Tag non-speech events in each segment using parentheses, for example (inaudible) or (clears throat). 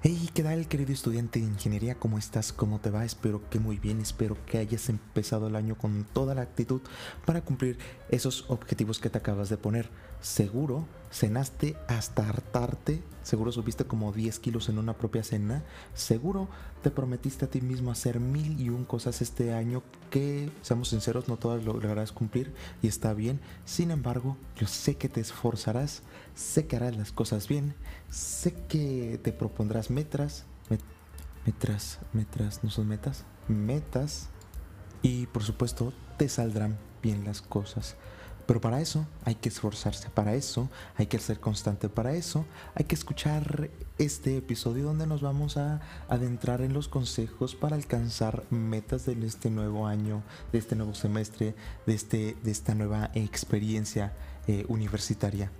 Hey, ¿qué tal querido estudiante de ingeniería? ¿Cómo estás? ¿Cómo te va? Espero que muy bien, espero que hayas empezado el año con toda la actitud para cumplir esos objetivos que te acabas de poner. Seguro cenaste hasta hartarte, seguro subiste como 10 kilos en una propia cena, seguro te prometiste a ti mismo hacer mil y un cosas este año que, seamos sinceros, no todas lograrás cumplir y está bien. Sin embargo, yo sé que te esforzarás, sé que harás las cosas bien, sé que te propondrás metas, metras, metras, no son metas, metas y por supuesto te saldrán bien las cosas. Pero para eso hay que esforzarse, para eso hay que ser constante, para eso hay que escuchar este episodio donde nos vamos a adentrar en los consejos para alcanzar metas de este nuevo año, de este nuevo semestre, de, este, de esta nueva experiencia eh, universitaria.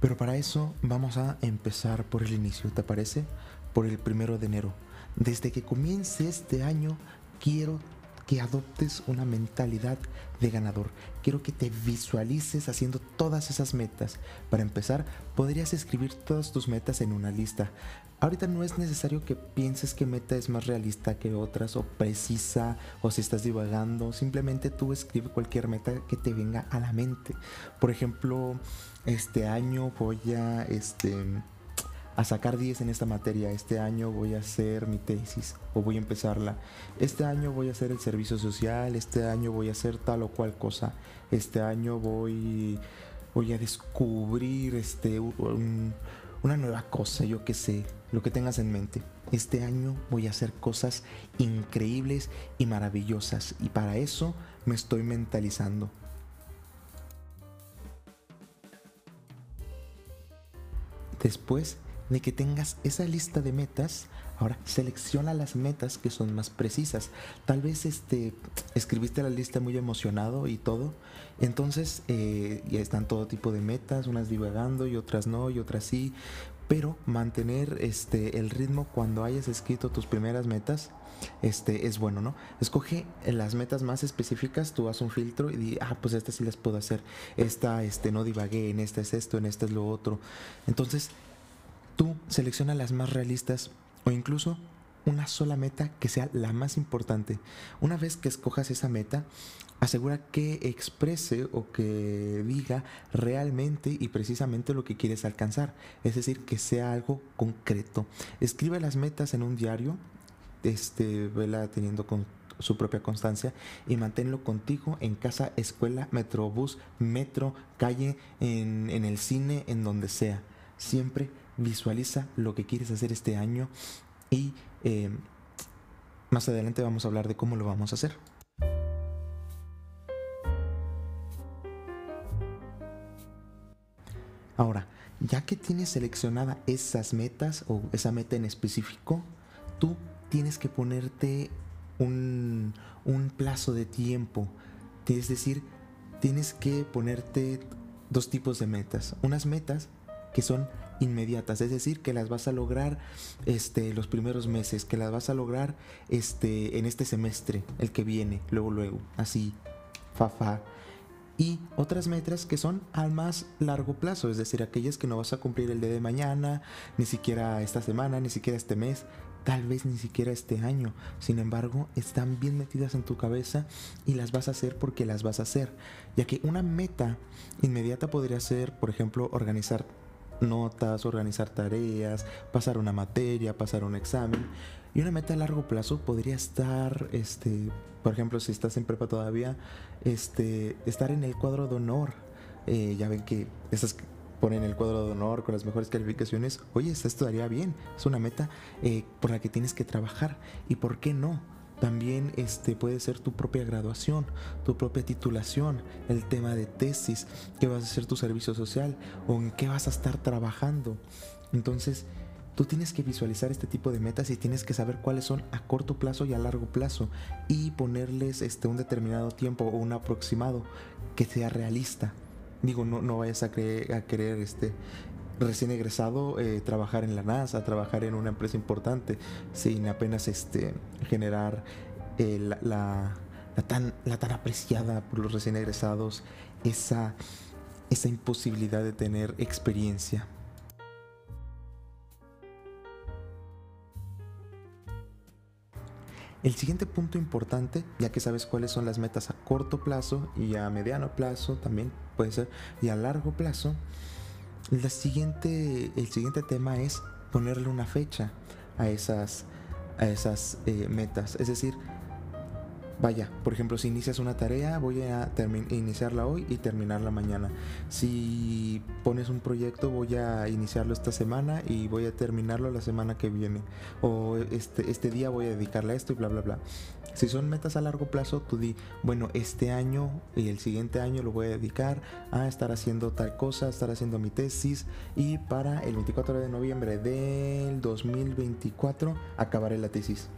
Pero para eso vamos a empezar por el inicio, ¿te parece? Por el primero de enero. Desde que comience este año, quiero que adoptes una mentalidad de ganador. Quiero que te visualices haciendo todas esas metas. Para empezar, podrías escribir todas tus metas en una lista. Ahorita no es necesario que pienses que meta es más realista que otras o precisa o si estás divagando. Simplemente tú escribe cualquier meta que te venga a la mente. Por ejemplo, este año voy a este a sacar 10 en esta materia. Este año voy a hacer mi tesis o voy a empezarla. Este año voy a hacer el servicio social. Este año voy a hacer tal o cual cosa. Este año voy, voy a descubrir este, una nueva cosa, yo que sé, lo que tengas en mente. Este año voy a hacer cosas increíbles y maravillosas y para eso me estoy mentalizando. Después de que tengas esa lista de metas, ahora selecciona las metas que son más precisas. Tal vez este, escribiste la lista muy emocionado y todo, entonces eh, ya están todo tipo de metas, unas divagando y otras no y otras sí, pero mantener este, el ritmo cuando hayas escrito tus primeras metas este es bueno, ¿no? Escoge las metas más específicas, tú haz un filtro y di, ah, pues esta sí las puedo hacer. Esta, este, no divagué, en esta es esto, en esta es lo otro. Entonces, Tú selecciona las más realistas o incluso una sola meta que sea la más importante. Una vez que escojas esa meta, asegura que exprese o que diga realmente y precisamente lo que quieres alcanzar. Es decir, que sea algo concreto. Escribe las metas en un diario, este, vela teniendo con su propia constancia y manténlo contigo en casa, escuela, metrobús, metro, calle, en, en el cine, en donde sea. Siempre visualiza lo que quieres hacer este año y eh, más adelante vamos a hablar de cómo lo vamos a hacer. Ahora, ya que tienes seleccionada esas metas o esa meta en específico, tú tienes que ponerte un, un plazo de tiempo. Es decir, tienes que ponerte dos tipos de metas. Unas metas que son inmediatas, es decir, que las vas a lograr este, los primeros meses, que las vas a lograr este, en este semestre, el que viene, luego, luego, así, fa, fa. Y otras metas que son al más largo plazo, es decir, aquellas que no vas a cumplir el día de mañana, ni siquiera esta semana, ni siquiera este mes, tal vez ni siquiera este año. Sin embargo, están bien metidas en tu cabeza y las vas a hacer porque las vas a hacer. Ya que una meta inmediata podría ser, por ejemplo, organizar notas, organizar tareas, pasar una materia, pasar un examen. Y una meta a largo plazo podría estar, este, por ejemplo, si estás en prepa todavía, este, estar en el cuadro de honor. Eh, ya ven que esas ponen el cuadro de honor con las mejores calificaciones. Oye, esto daría bien. Es una meta eh, por la que tienes que trabajar. ¿Y por qué no? También este, puede ser tu propia graduación, tu propia titulación, el tema de tesis, qué vas a hacer tu servicio social o en qué vas a estar trabajando. Entonces, tú tienes que visualizar este tipo de metas y tienes que saber cuáles son a corto plazo y a largo plazo y ponerles este, un determinado tiempo o un aproximado que sea realista. Digo, no, no vayas a, creer, a querer este, recién egresado, eh, trabajar en la NASA, trabajar en una empresa importante, sin apenas este, generar eh, la, la, la, tan, la tan apreciada por los recién egresados, esa, esa imposibilidad de tener experiencia. El siguiente punto importante, ya que sabes cuáles son las metas a corto plazo y a mediano plazo, también puede ser, y a largo plazo, la siguiente, el siguiente tema es ponerle una fecha a esas, a esas eh, metas. Es decir, Vaya, por ejemplo, si inicias una tarea, voy a iniciarla hoy y terminarla mañana. Si pones un proyecto, voy a iniciarlo esta semana y voy a terminarlo la semana que viene. O este, este día voy a dedicarle a esto y bla, bla, bla. Si son metas a largo plazo, tú di, bueno, este año y el siguiente año lo voy a dedicar a estar haciendo tal cosa, estar haciendo mi tesis y para el 24 de noviembre del 2024 acabaré la tesis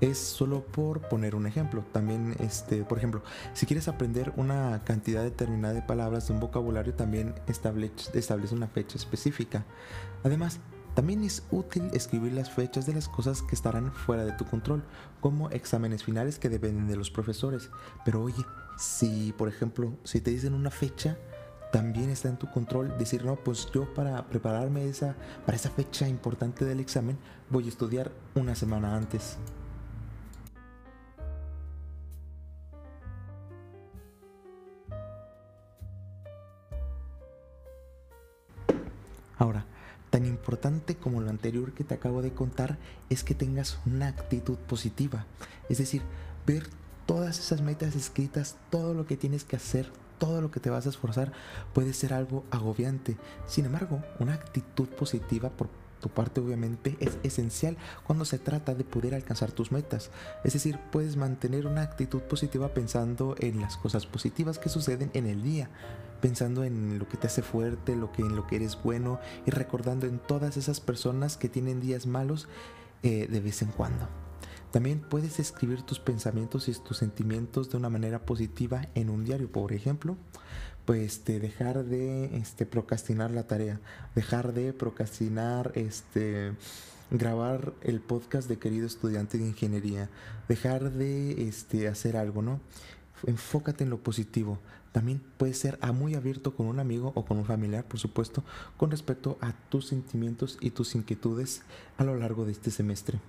es solo por poner un ejemplo. También, este, por ejemplo, si quieres aprender una cantidad determinada de palabras de un vocabulario, también establece, establece una fecha específica. Además, también es útil escribir las fechas de las cosas que estarán fuera de tu control, como exámenes finales que dependen de los profesores. Pero oye, si por ejemplo, si te dicen una fecha, también está en tu control decir, no, pues yo para prepararme esa, para esa fecha importante del examen voy a estudiar una semana antes. Ahora, tan importante como lo anterior que te acabo de contar es que tengas una actitud positiva. Es decir, ver todas esas metas escritas, todo lo que tienes que hacer, todo lo que te vas a esforzar, puede ser algo agobiante. Sin embargo, una actitud positiva por tu parte obviamente es esencial cuando se trata de poder alcanzar tus metas. Es decir, puedes mantener una actitud positiva pensando en las cosas positivas que suceden en el día, pensando en lo que te hace fuerte, lo que, en lo que eres bueno y recordando en todas esas personas que tienen días malos eh, de vez en cuando. También puedes escribir tus pensamientos y tus sentimientos de una manera positiva en un diario, por ejemplo pues este, dejar de este, procrastinar la tarea, dejar de procrastinar este, grabar el podcast de querido estudiante de ingeniería, dejar de este, hacer algo, ¿no? Enfócate en lo positivo. También puedes ser muy abierto con un amigo o con un familiar, por supuesto, con respecto a tus sentimientos y tus inquietudes a lo largo de este semestre.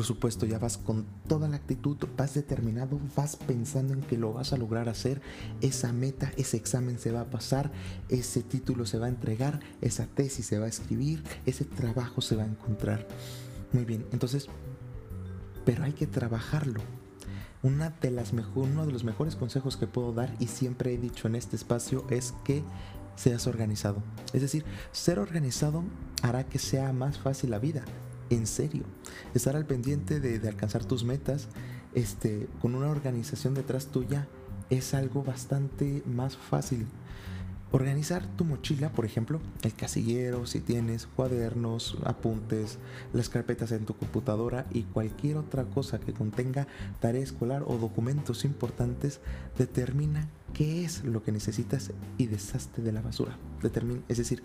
Por supuesto, ya vas con toda la actitud, vas determinado, vas pensando en que lo vas a lograr hacer, esa meta, ese examen se va a pasar, ese título se va a entregar, esa tesis se va a escribir, ese trabajo se va a encontrar. Muy bien, entonces, pero hay que trabajarlo. Una de las uno de los mejores consejos que puedo dar y siempre he dicho en este espacio es que seas organizado. Es decir, ser organizado hará que sea más fácil la vida en serio. Estar al pendiente de, alcanzar tus metas este, con una organización detrás tuya es algo bastante más fácil. Organizar tu mochila, por ejemplo, el casillero, si tienes cuadernos, apuntes, las carpetas en tu computadora y cualquier otra cosa que contenga tarea escolar o documentos importantes, determina qué es lo que necesitas y deshazte de la basura. Determina, es decir,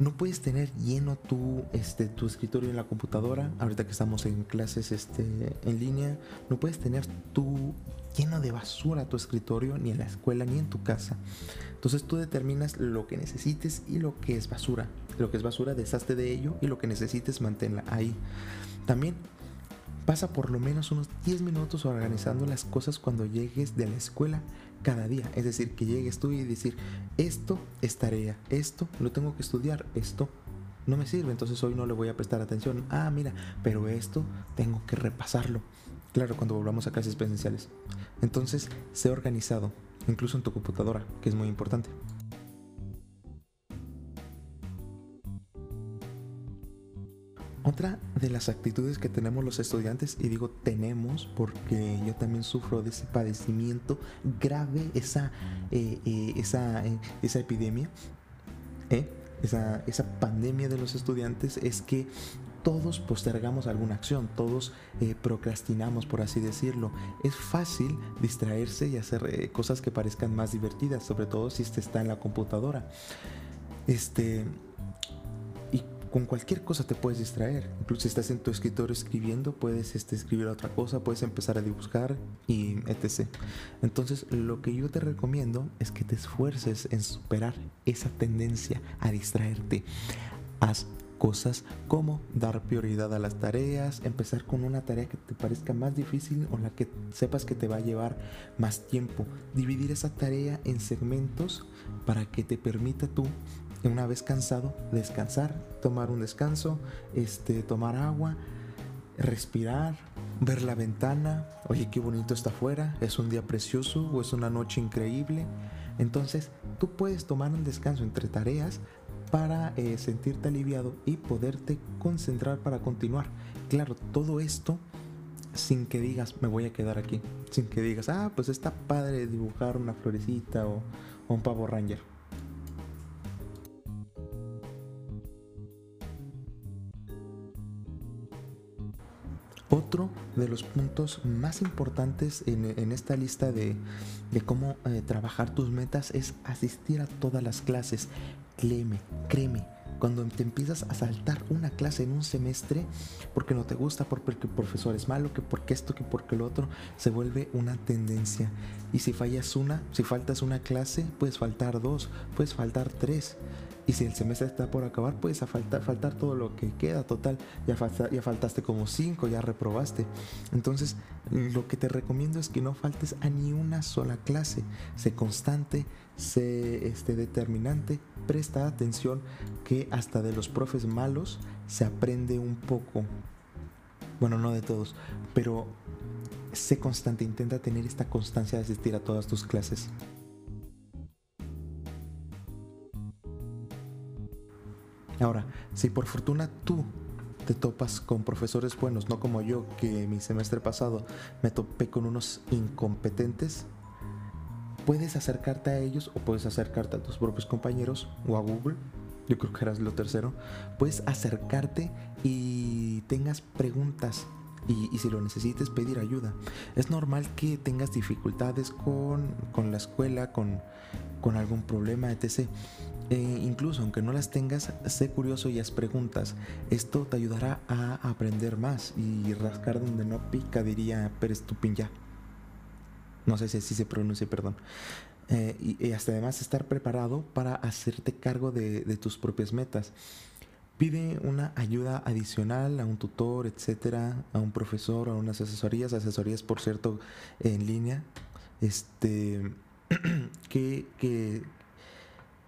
no puedes tener lleno tu, este, tu escritorio en la computadora, ahorita que estamos en clases este, en línea, no puedes tener tu lleno de basura tu escritorio, ni en la escuela, ni en tu casa. Entonces tú determinas lo que necesites y lo que es basura. Lo que es basura, deshazte de ello y lo que necesites, manténla ahí. También pasa por lo menos unos 10 minutos organizando las cosas cuando llegues de la escuela cada día. Es decir, que llegues tú y decir, esto es tarea, esto lo tengo que estudiar, esto no me sirve, entonces hoy no le voy a prestar atención. Ah, mira, pero esto tengo que repasarlo. Claro, cuando volvamos a clases presenciales. Entonces, sé organizado, incluso en tu computadora, que es muy importante. Otra de las actitudes que tenemos los estudiantes, y digo tenemos porque yo también sufro de ese padecimiento grave, esa, eh, eh, esa, eh, esa epidemia, esa, esa pandemia de los estudiantes, es que todos postergamos alguna acción, todos procrastinamos, por así decirlo. Es fácil distraerse y hacer cosas que parezcan más divertidas, sobre todo si está en la computadora. Este, con cualquier cosa te puedes distraer. Incluso si estás en tu escritorio escribiendo, puedes este, escribir otra cosa, puedes empezar a dibujar y etc. Entonces, lo que yo te recomiendo es que te esfuerces en superar esa tendencia a distraerte. Haz cosas como dar prioridad a las tareas, empezar con una tarea que te parezca más difícil o la que sepas que te va a llevar más tiempo. Dividir esa tarea en segmentos para que te permita tú una vez cansado, descansar, tomar un descanso, este, tomar agua, respirar, ver la ventana, oye, qué bonito está afuera, es un día precioso o es una noche increíble. Entonces, tú puedes tomar un descanso entre tareas para eh, sentirte aliviado y poderte concentrar para continuar. Claro, todo esto sin que digas me voy a quedar aquí, sin que digas, ah, pues está padre dibujar una florecita o, o un pavo ranger. Otro de los puntos más importantes en, esta lista de, cómo eh, trabajar tus metas es asistir a todas las clases. Créeme, créeme, cuando te empiezas a saltar una clase en un semestre porque no te gusta, porque el profesor es malo, que porque esto, que porque lo otro, se vuelve una tendencia. Y si fallas una, si faltas una clase, puedes faltar dos, puedes faltar tres. Y si el semestre está por acabar, pues a faltar, faltar todo lo que queda, total, ya, ya faltaste como cinco, ya reprobaste. Entonces, lo que te recomiendo es que no faltes a ni una sola clase. Sé constante, sé este, determinante, presta atención que hasta de los profes malos se aprende un poco. Bueno, no de todos, pero sé constante, intenta tener esta constancia de asistir a todas tus clases. Ahora, si por fortuna tú te topas con profesores buenos, no como yo, que mi semestre pasado me topé con unos incompetentes, puedes acercarte a ellos o puedes acercarte a tus propios compañeros o a Google. Yo creo que eras lo tercero. Puedes acercarte y tengas preguntas y, si lo necesites pedir ayuda. Es normal que tengas dificultades con, la escuela, con, con algún problema, etc. Eh, incluso aunque no las tengas, sé curioso y haz preguntas. Esto te ayudará a aprender más y rascar donde no pica, diría Pérez ya. No sé si así se pronuncia, perdón. Eh, y, hasta además estar preparado para hacerte cargo de, tus propias metas. Pide una ayuda adicional a un tutor, etcétera, a un profesor, a unas asesorías, asesorías por cierto en línea, este, (clears throat) que, que,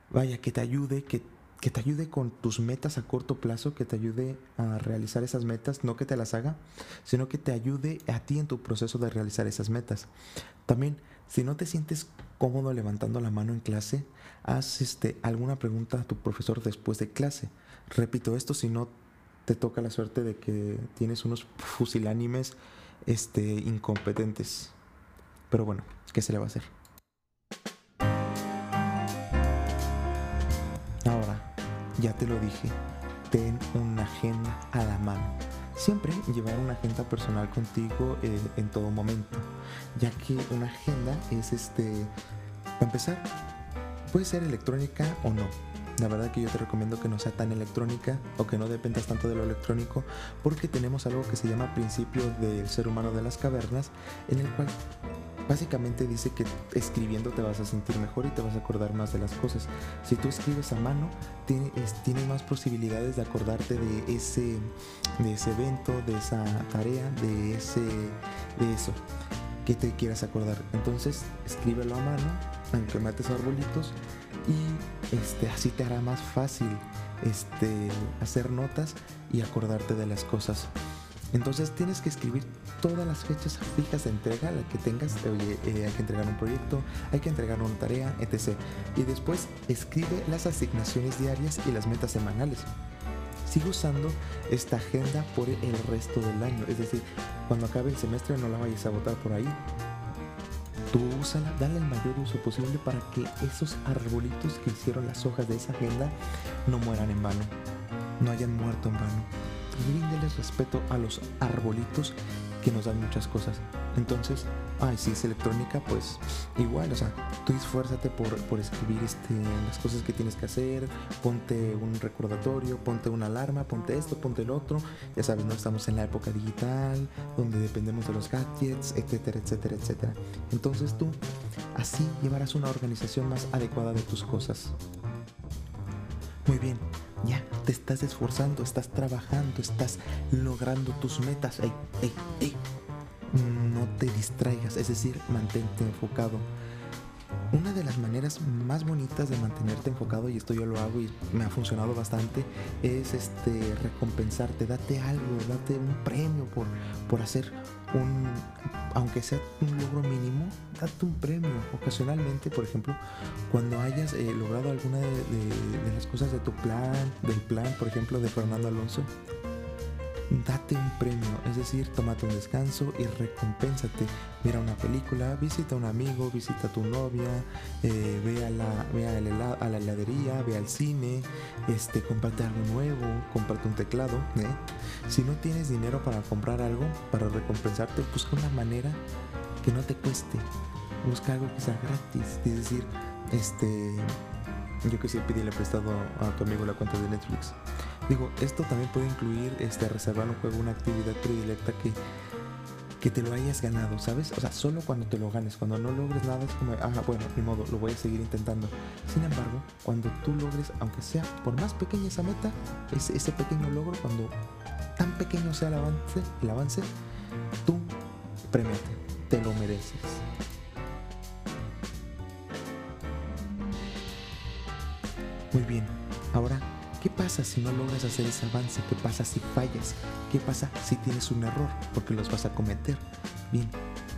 vaya, que te ayude, que, que te ayude con tus metas a corto plazo, que te ayude a realizar esas metas, no que te las haga, sino que te ayude a ti en tu proceso de realizar esas metas. También, si no te sientes cómodo levantando la mano en clase, haz este, alguna pregunta a tu profesor después de clase. Repito esto si no te toca la suerte de que tienes unos fusilánimes este, incompetentes. Pero bueno, ¿qué se le va a hacer? Ya te lo dije, ten una agenda a la mano. Siempre llevar una agenda personal contigo eh, en todo momento, ya que una agenda es este, para empezar, puede ser electrónica o no. La verdad que yo te recomiendo que no sea tan electrónica o que no dependas tanto de lo electrónico porque tenemos algo que se llama principio del ser humano de las cavernas en el cual Básicamente dice que escribiendo te vas a sentir mejor y te vas a acordar más de las cosas. Si tú escribes a mano, tienes, más posibilidades de acordarte de ese, de ese evento, de esa tarea, de, ese, de eso que te quieras acordar. Entonces, escríbelo a mano, aunque mates arbolitos, y este, así te hará más fácil este, hacer notas y acordarte de las cosas. Entonces tienes que escribir todas las fechas fijas de entrega, la que tengas, oye, eh, hay que entregar un proyecto, hay que entregar una tarea, etc. Y después escribe las asignaciones diarias y las metas semanales. Sigue usando esta agenda por el resto del año, es decir, cuando acabe el semestre no la vayas a botar por ahí. Tú úsala, dale el mayor uso posible para que esos arbolitos que hicieron las hojas de esa agenda no mueran en vano, no hayan muerto en vano rindeles respeto a los arbolitos que nos dan muchas cosas. Entonces, Ay, si es electrónica, pues igual, o sea, tú esfuérzate por, por escribir este, las cosas que tienes que hacer, ponte un recordatorio, ponte una alarma, ponte esto, ponte el otro. Ya sabes, no estamos en la época digital, donde dependemos de los gadgets, etcétera, etcétera, etcétera. Entonces tú así llevarás una organización más adecuada de tus cosas. Muy bien, ya te estás esforzando, estás trabajando, estás logrando tus metas. Ey, ey, ey no te distraigas, es decir, mantente enfocado. Una de las maneras más bonitas de mantenerte enfocado, y esto yo lo hago y me ha funcionado bastante, es este recompensarte, date algo, date un premio por, por hacer un, aunque sea un logro mínimo, date un premio. Ocasionalmente, por ejemplo, cuando hayas eh, logrado alguna de, de las cosas de tu plan, del plan, por ejemplo, de Fernando Alonso, date un premio, es decir, tómate un descanso y recompénsate. Mira una película, visita a un amigo, visita a tu novia, eh, ve, a la, ve a, la, heladería, ve al cine, este, cómprate algo nuevo, cómprate un teclado. ¿eh? Si no tienes dinero para comprar algo, para recompensarte, busca una manera que no te cueste. Busca algo que sea gratis, es decir, este, yo que sé, pídele prestado a tu amigo la cuenta de Netflix. Digo, esto también puede incluir este, reservar un juego, una actividad predilecta que, que te lo hayas ganado, ¿sabes? O sea, solo cuando te lo ganes, cuando no logres nada es como, ah, bueno, ni modo, lo voy a seguir intentando. Sin embargo, cuando tú logres, aunque sea por más pequeña esa meta, ese, ese pequeño logro, cuando tan pequeño sea el avance, el avance, tú premiate, te lo mereces. Muy bien, ahora ¿Qué pasa si no logras hacer ese avance? ¿Qué pasa si fallas? ¿Qué pasa si tienes un error? Porque los vas a cometer. Bien,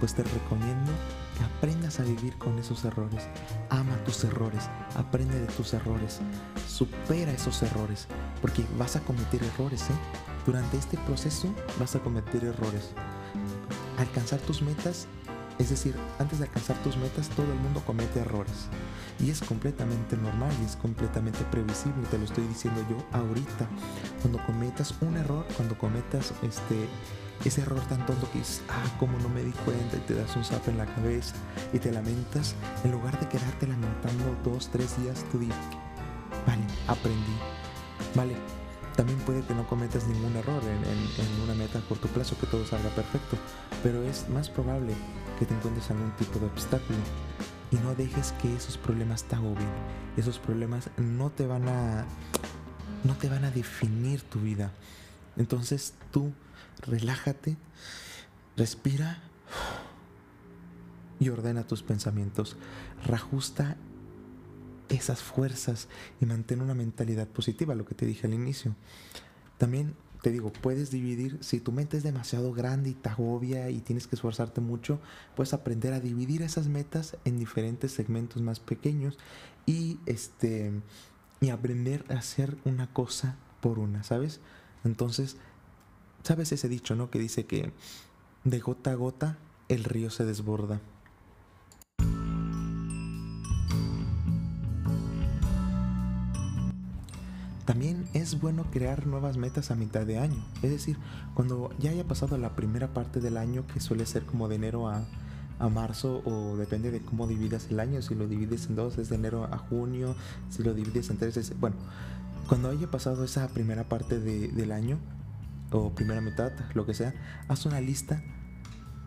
pues te recomiendo que aprendas a vivir con esos errores. Ama tus errores, aprende de tus errores, supera esos errores, porque vas a cometer errores, ¿eh? Durante este proceso vas a cometer errores. Alcanzar tus metas es decir, antes de alcanzar tus metas todo el mundo comete errores. Y es completamente normal y es completamente previsible, te lo estoy diciendo yo ahorita. Cuando cometas un error, cuando cometas este, ese error tan tonto que dices, ah, cómo no me di cuenta y te das un zap en la cabeza y te lamentas, en lugar de quedarte lamentando dos, tres días, tú dices, vale, aprendí, vale. También puede que no cometas ningún error en, en una meta a corto plazo, que todo salga perfecto, pero es más probable que te encuentres algún tipo de obstáculo y no dejes que esos problemas te agobien. Esos problemas no te van a no te van a definir tu vida. Entonces tú relájate, respira y ordena tus pensamientos. Reajusta esas fuerzas y mantén una mentalidad positiva, lo que te dije al inicio. También te digo, puedes dividir, si tu mente es demasiado grande y te agobia y tienes que esforzarte mucho, puedes aprender a dividir esas metas en diferentes segmentos más pequeños y este y aprender a hacer una cosa por una, ¿sabes? Entonces, ¿sabes ese dicho, no? Que dice que de gota a gota el río se desborda. También es bueno crear nuevas metas a mitad de año, es decir, cuando ya haya pasado la primera parte del año, que suele ser como de enero a, marzo, o depende de cómo dividas el año, si lo divides en dos es de enero a junio, si lo divides en tres es... Bueno, cuando haya pasado esa primera parte del año, o primera mitad, lo que sea, haz una lista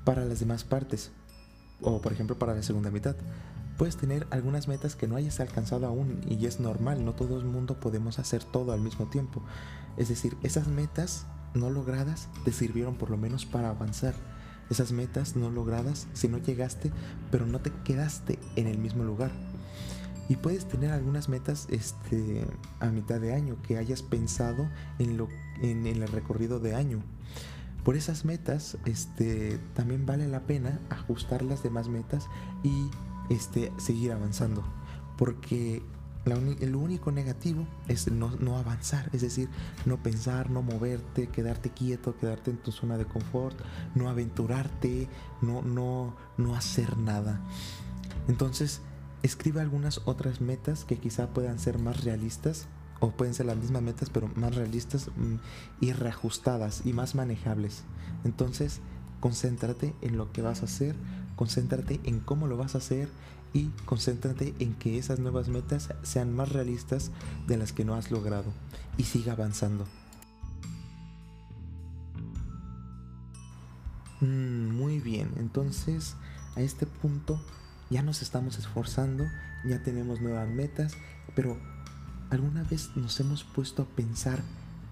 para las demás partes, o por ejemplo para la segunda mitad. Puedes tener algunas metas que no hayas alcanzado aún y es normal, no todo el mundo podemos hacer todo al mismo tiempo. Es decir, esas metas no logradas te sirvieron por lo menos para avanzar. Esas metas no logradas, si no llegaste, pero no te quedaste en el mismo lugar. Y puedes tener algunas metas este, a mitad de año que hayas pensado en, lo, en, en el recorrido de año. Por esas metas, este, también vale la pena ajustar las demás metas y este, seguir avanzando. Porque el único negativo es no, avanzar, es decir, no pensar, no moverte, quedarte quieto, quedarte en tu zona de confort, no aventurarte, no, no, no hacer nada. Entonces, escribe algunas otras metas que quizá puedan ser más realistas o pueden ser las mismas metas pero más realistas mm, y reajustadas y más manejables. Entonces, concéntrate en lo que vas a hacer, concéntrate en cómo lo vas a hacer y concéntrate en que esas nuevas metas sean más realistas de las que no has logrado y siga avanzando. Mm, muy bien, entonces a este punto ya nos estamos esforzando, ya tenemos nuevas metas, pero ¿alguna vez nos hemos puesto a pensar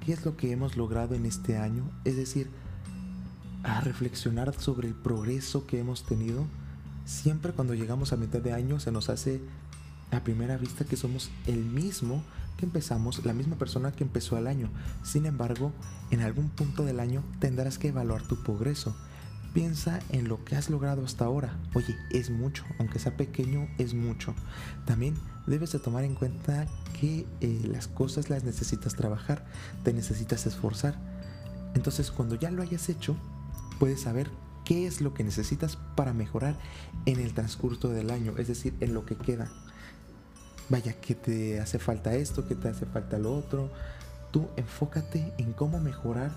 qué es lo que hemos logrado en este año? Es decir, a reflexionar sobre el progreso que hemos tenido. Siempre cuando llegamos a mitad de año se nos hace a primera vista que somos el mismo que empezamos, la misma persona que empezó el año. Sin embargo, en algún punto del año tendrás que evaluar tu progreso. Piensa en lo que has logrado hasta ahora. Oye, es mucho, aunque sea pequeño, es mucho. También debes de tomar en cuenta que eh, las cosas las necesitas trabajar, te necesitas esforzar. Entonces, cuando ya lo hayas hecho, puedes saber qué es lo que necesitas para mejorar en el transcurso del año, es decir, en lo que queda. Vaya, que te hace falta esto, que te hace falta lo otro. Tú enfócate en cómo mejorar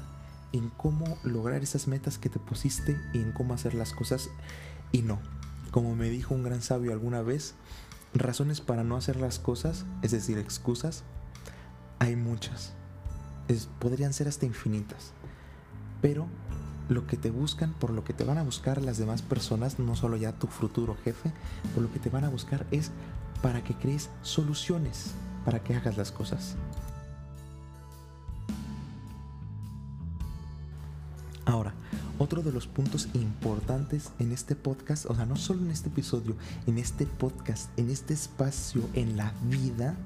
en cómo lograr esas metas que te pusiste y en cómo hacer las cosas y no. Como me dijo un gran sabio alguna vez, razones para no hacer las cosas, es decir, excusas, hay muchas. podrían ser hasta infinitas. Pero lo que te buscan, por lo que te van a buscar las demás personas, no solo ya tu futuro jefe, por lo que te van a buscar es para que crees soluciones para que hagas las cosas. Ahora, otro de los puntos importantes en este podcast, o sea, no solo en este episodio, en este podcast, en este espacio, en la vida,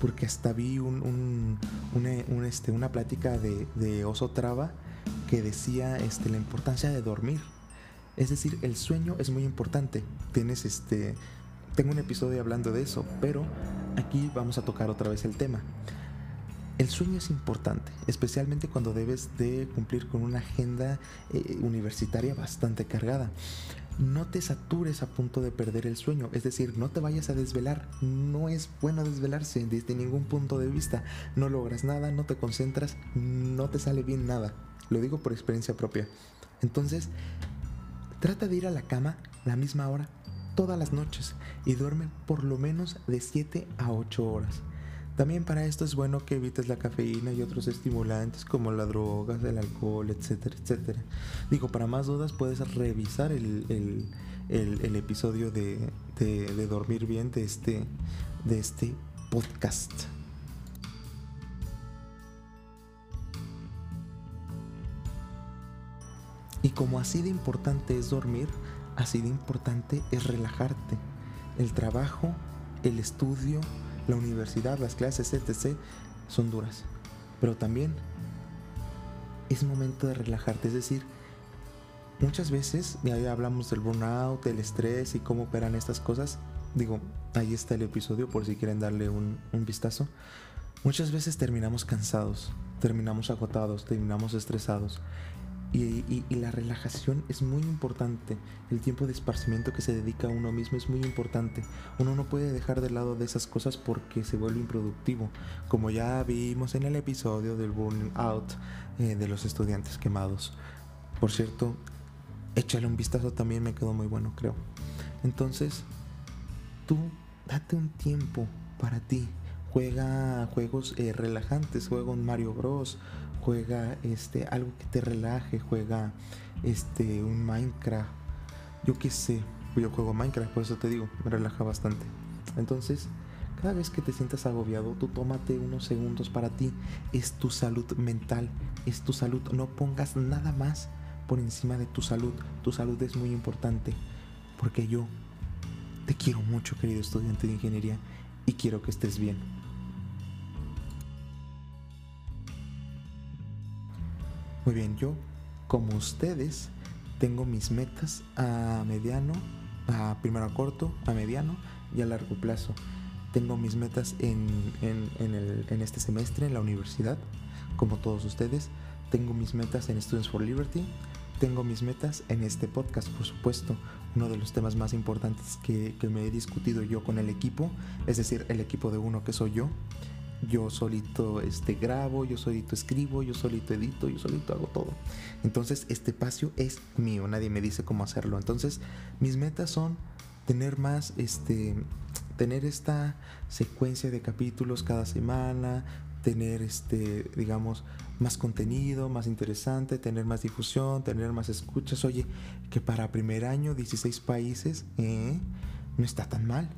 porque hasta vi un, este, una plática de, de, Oso Traba que decía este, la importancia de dormir. Es decir, el sueño es muy importante. Tienes este. Tengo un episodio hablando de eso, pero aquí vamos a tocar otra vez el tema. El sueño es importante, especialmente cuando debes de cumplir con una agenda eh, universitaria bastante cargada. No te satures a punto de perder el sueño, es decir, no te vayas a desvelar. No es bueno desvelarse desde ningún punto de vista. No logras nada, no te concentras, no te sale bien nada. Lo digo por experiencia propia. Entonces, trata de ir a la cama la misma hora todas las noches y duerme por lo menos de 7 a 8 horas. También para esto es bueno que evites la cafeína y otros estimulantes como la droga, el alcohol, etcétera, etcétera. Digo, para más dudas puedes revisar el, episodio de, de, dormir bien de este, de este podcast. Y como así de importante es dormir, así de importante es relajarte. El trabajo, el estudio, la universidad, las clases, etc., son duras. Pero también es momento de relajarte, es decir, muchas veces, y ahí hablamos del burnout, del estrés y cómo operan estas cosas, digo, ahí está el episodio por si quieren darle un, un vistazo. Muchas veces terminamos cansados, terminamos agotados, terminamos estresados. Y, la relajación es muy importante. El tiempo de esparcimiento que se dedica a uno mismo es muy importante. Uno no puede dejar de lado de esas cosas porque se vuelve improductivo. Como ya vimos en el episodio del burnout eh, de los estudiantes quemados. Por cierto, échale un vistazo también, me quedó muy bueno, creo. Entonces, tú date un tiempo para ti. Juega juegos eh, relajantes, juega un Mario Bros juega este algo que te relaje, juega este un Minecraft. Yo qué sé, yo juego Minecraft, por eso te digo, me relaja bastante. Entonces, cada vez que te sientas agobiado, tú tómate unos segundos para ti. Es tu salud mental, es tu salud. No pongas nada más por encima de tu salud. Tu salud es muy importante. Porque yo te quiero mucho, querido estudiante de ingeniería, y quiero que estés bien. Muy bien, yo, como ustedes, tengo mis metas a mediano, a primero a corto, a mediano y a largo plazo. Tengo mis metas en, en este semestre en la universidad, como todos ustedes. Tengo mis metas en Students for Liberty. Tengo mis metas en este podcast, por supuesto. Uno de los temas más importantes que, que me he discutido yo con el equipo, es decir, el equipo de uno que soy yo, yo solito este, grabo, yo solito escribo, yo solito edito, yo solito hago todo. Entonces este espacio es mío, nadie me dice cómo hacerlo. Entonces mis metas son tener más, este, tener esta secuencia de capítulos cada semana, tener este, digamos, más contenido, más interesante, tener más difusión, tener más escuchas. Oye, que para primer año 16 países, ¿eh? no está tan mal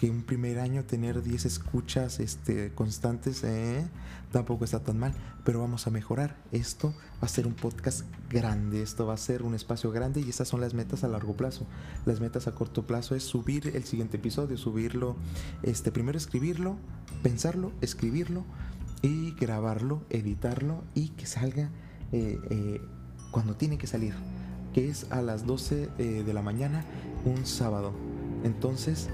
que un primer año tener 10 escuchas este, constantes eh, tampoco está tan mal, pero vamos a mejorar. Esto va a ser un podcast grande, esto va a ser un espacio grande y esas son las metas a largo plazo. Las metas a corto plazo es subir el siguiente episodio, subirlo, este, primero escribirlo, pensarlo, escribirlo y grabarlo, editarlo y que salga eh, eh, cuando tiene que salir, que es a las 12 de la mañana un sábado. Entonces,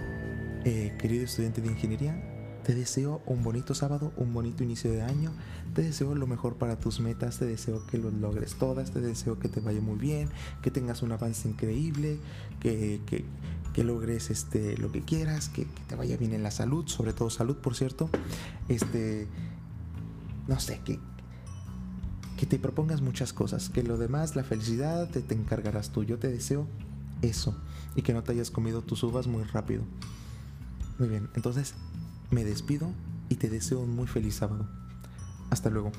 eh, querido estudiante de ingeniería, te deseo un bonito sábado, un bonito inicio de año. Te deseo lo mejor para tus metas, te deseo que lo logres todas, te deseo que te vaya muy bien, que tengas un avance increíble, que, logres este, lo que quieras, que, te vaya bien en la salud, sobre todo salud, por cierto. Este, no sé, que, que te propongas muchas cosas, que lo demás, la felicidad, te, te encargarás tú. Yo te deseo eso y que no te hayas comido tus uvas muy rápido. Muy bien, entonces me despido y te deseo un muy feliz sábado. Hasta luego.